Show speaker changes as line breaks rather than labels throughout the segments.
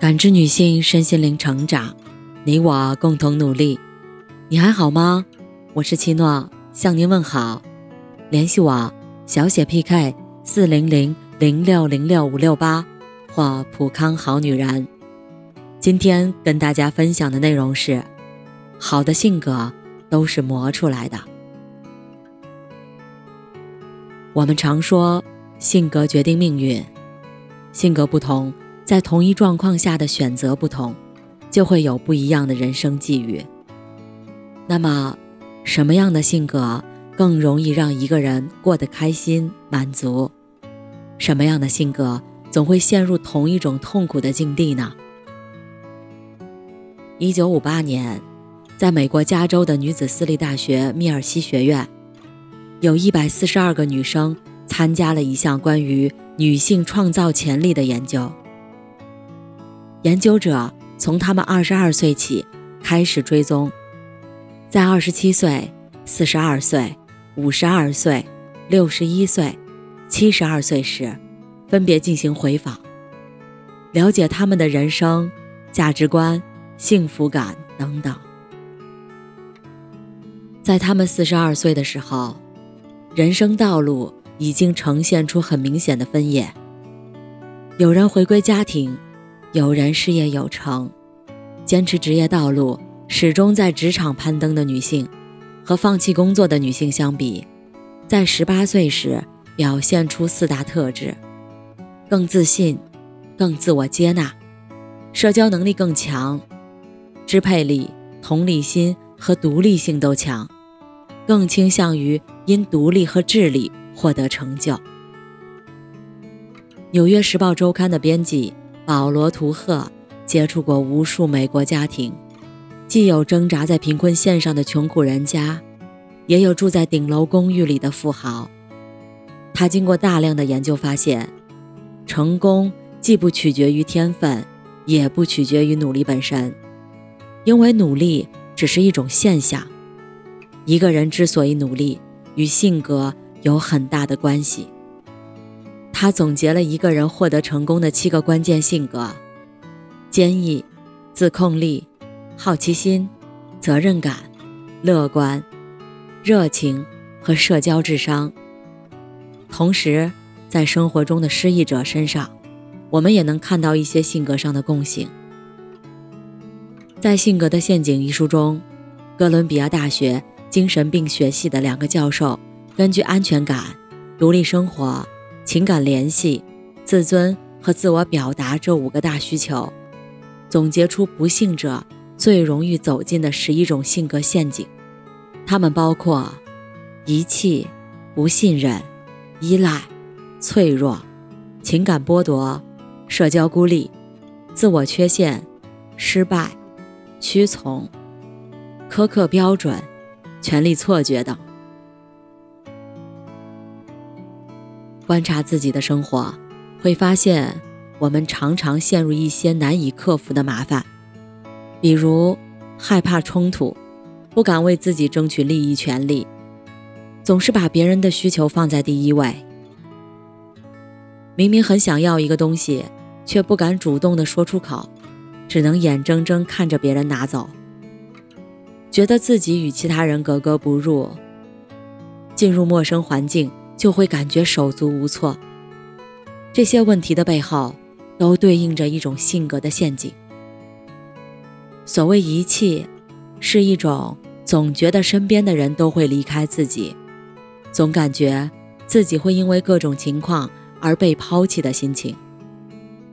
感知女性身心灵成长，你我共同努力。你还好吗？我是七诺，向您问好。联系我小写 PK 四零零零六零六五六八或普康好女人。今天跟大家分享的内容是：好的性格都是磨出来的。我们常说性格决定命运，性格不同。在同一状况下的选择不同，就会有不一样的人生际遇。那么，什么样的性格更容易让一个人过得开心满足？什么样的性格总会陷入同一种痛苦的境地呢？一九五八年，在美国加州的女子私立大学密尔西学院，有一百四十二个女生参加了一项关于女性创造潜力的研究。研究者从他们二十二岁起开始追踪，在二十七岁、四十二岁、五十二岁、六十一岁、七十二岁时，分别进行回访，了解他们的人生、价值观、幸福感等等。在他们四十二岁的时候，人生道路已经呈现出很明显的分野，有人回归家庭。有人事业有成，坚持职业道路，始终在职场攀登的女性，和放弃工作的女性相比，在十八岁时表现出四大特质：更自信、更自我接纳、社交能力更强、支配力、同理心和独立性都强，更倾向于因独立和智力获得成就。《纽约时报周刊》的编辑。保罗·图赫接触过无数美国家庭，既有挣扎在贫困线上的穷苦人家，也有住在顶楼公寓里的富豪。他经过大量的研究发现，成功既不取决于天分，也不取决于努力本身，因为努力只是一种现象。一个人之所以努力，与性格有很大的关系。他总结了一个人获得成功的七个关键性格：坚毅、自控力、好奇心、责任感、乐观、热情和社交智商。同时，在生活中的失意者身上，我们也能看到一些性格上的共性。在《性格的陷阱》一书中，哥伦比亚大学精神病学系的两个教授根据安全感、独立生活。情感联系、自尊和自我表达这五个大需求，总结出不幸者最容易走进的十一种性格陷阱。它们包括遗弃、不信任、依赖、脆弱、情感剥夺、社交孤立、自我缺陷、失败、屈从、苛刻标准、权力错觉等。观察自己的生活，会发现我们常常陷入一些难以克服的麻烦，比如害怕冲突，不敢为自己争取利益权利，总是把别人的需求放在第一位。明明很想要一个东西，却不敢主动的说出口，只能眼睁睁看着别人拿走，觉得自己与其他人格格不入，进入陌生环境。就会感觉手足无措。这些问题的背后，都对应着一种性格的陷阱。所谓遗弃，是一种总觉得身边的人都会离开自己，总感觉自己会因为各种情况而被抛弃的心情。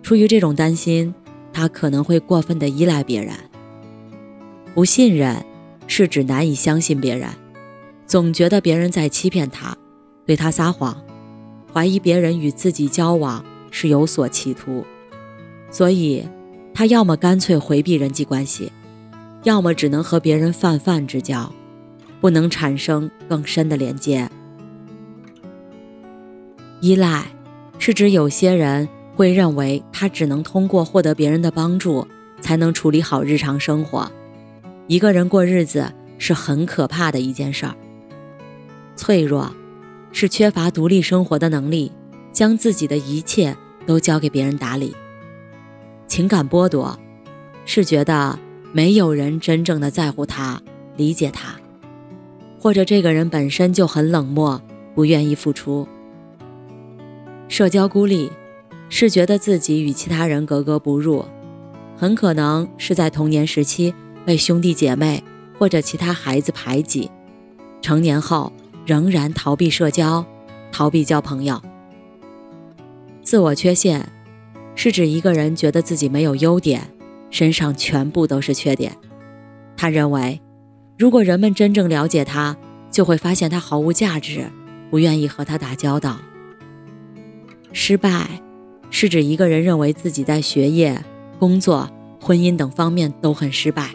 出于这种担心，他可能会过分的依赖别人。不信任，是指难以相信别人，总觉得别人在欺骗他。对他撒谎，怀疑别人与自己交往是有所企图，所以他要么干脆回避人际关系，要么只能和别人泛泛之交，不能产生更深的连接。依赖是指有些人会认为他只能通过获得别人的帮助才能处理好日常生活，一个人过日子是很可怕的一件事儿。脆弱。是缺乏独立生活的能力，将自己的一切都交给别人打理。情感剥夺，是觉得没有人真正的在乎他、理解他，或者这个人本身就很冷漠，不愿意付出。社交孤立，是觉得自己与其他人格格不入，很可能是在童年时期被兄弟姐妹或者其他孩子排挤，成年后仍然逃避社交，逃避交朋友。自我缺陷，是指一个人觉得自己没有优点，身上全部都是缺点。他认为，如果人们真正了解他，就会发现他毫无价值，不愿意和他打交道。失败，是指一个人认为自己在学业、工作、婚姻等方面都很失败，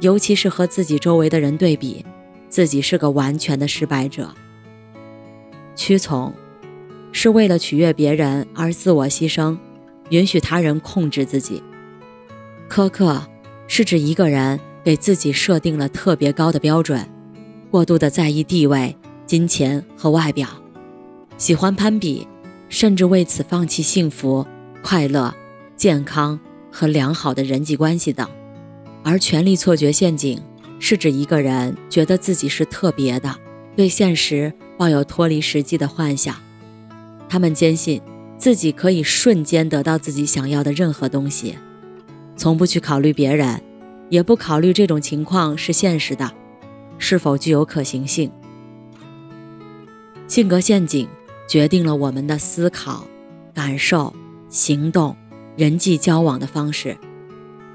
尤其是和自己周围的人对比，自己是个完全的失败者。屈从，是为了取悦别人而自我牺牲，允许他人控制自己。苛刻，是指一个人给自己设定了特别高的标准，过度的在意地位、金钱和外表，喜欢攀比。甚至为此放弃幸福、快乐、健康和良好的人际关系等，而权力错觉陷阱是指一个人觉得自己是特别的，对现实抱有脱离实际的幻想。他们坚信自己可以瞬间得到自己想要的任何东西，从不去考虑别人，也不考虑这种情况是现实的，是否具有可行性。性格陷阱。决定了我们的思考、感受、行动、人际交往的方式，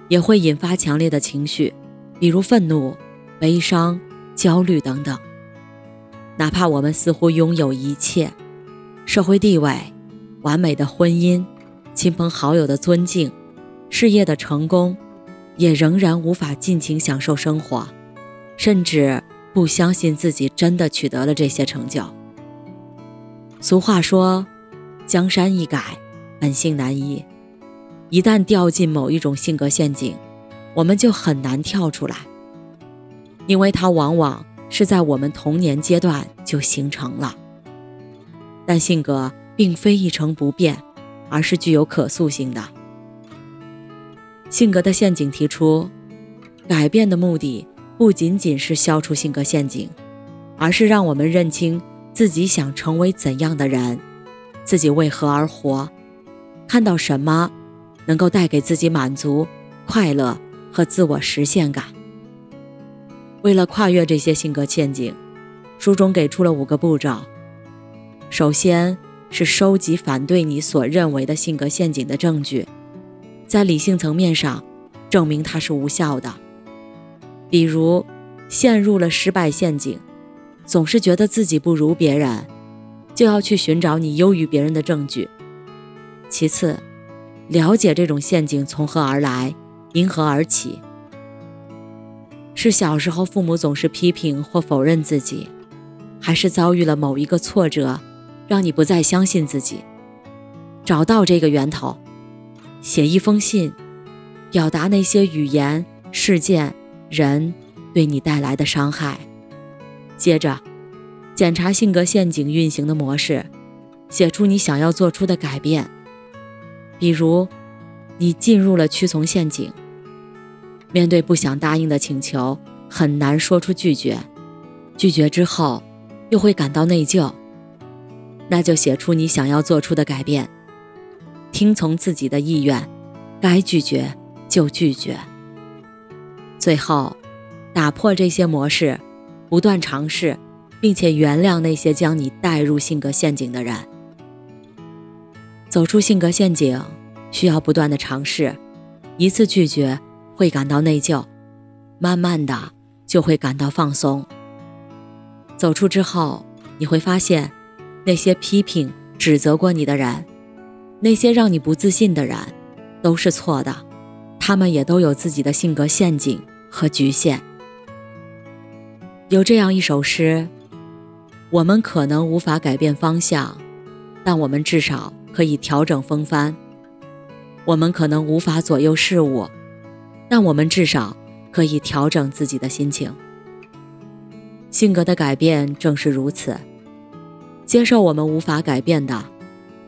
也会引发强烈的情绪，比如愤怒、悲伤、焦虑等等。哪怕我们似乎拥有一切，社会地位、完美的婚姻、亲朋好友的尊敬、事业的成功，也仍然无法尽情享受生活，甚至不相信自己真的取得了这些成就。俗话说：“江山易改，本性难移。”一旦掉进某一种性格陷阱，我们就很难跳出来，因为它往往是在我们童年阶段就形成了。但性格并非一成不变，而是具有可塑性的。性格的陷阱提出，改变的目的不仅仅是消除性格陷阱，而是让我们认清。自己想成为怎样的人，自己为何而活，看到什么能够带给自己满足、快乐和自我实现感。为了跨越这些性格陷阱，书中给出了五个步骤。首先是收集反对你所认为的性格陷阱的证据，在理性层面上证明它是无效的。比如，陷入了失败陷阱。总是觉得自己不如别人，就要去寻找你优于别人的证据。其次，了解这种陷阱从何而来，因何而起。是小时候父母总是批评或否认自己，还是遭遇了某一个挫折，让你不再相信自己？找到这个源头，写一封信，表达那些语言、事件、人对你带来的伤害。接着，检查性格陷阱运行的模式，写出你想要做出的改变。比如，你进入了屈从陷阱，面对不想答应的请求，很难说出拒绝，拒绝之后又会感到内疚。那就写出你想要做出的改变，听从自己的意愿，该拒绝就拒绝。最后，打破这些模式。不断尝试，并且原谅那些将你带入性格陷阱的人。走出性格陷阱需要不断的尝试，一次拒绝会感到内疚，慢慢的就会感到放松。走出之后，你会发现，那些批评、指责过你的人，那些让你不自信的人，都是错的，他们也都有自己的性格陷阱和局限。有这样一首诗：我们可能无法改变方向，但我们至少可以调整风帆；我们可能无法左右事物，但我们至少可以调整自己的心情。性格的改变正是如此，接受我们无法改变的，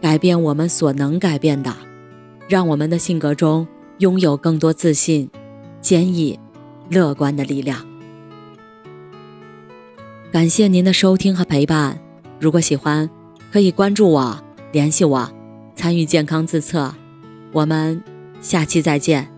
改变我们所能改变的，让我们的性格中拥有更多自信、坚毅、乐观的力量。感谢您的收听和陪伴。如果喜欢，可以关注我、联系我、参与健康自测。我们下期再见。